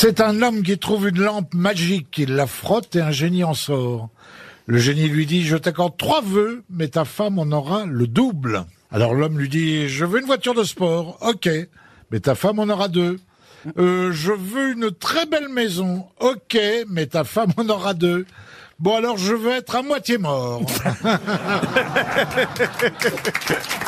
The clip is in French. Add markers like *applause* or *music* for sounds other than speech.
C'est un homme qui trouve une lampe magique, il la frotte et un génie en sort. Le génie lui dit, je t'accorde trois vœux, mais ta femme en aura le double. Alors l'homme lui dit, je veux une voiture de sport, ok, mais ta femme en aura deux. Euh, je veux une très belle maison, ok, mais ta femme en aura deux. Bon alors je veux être à moitié mort. *laughs*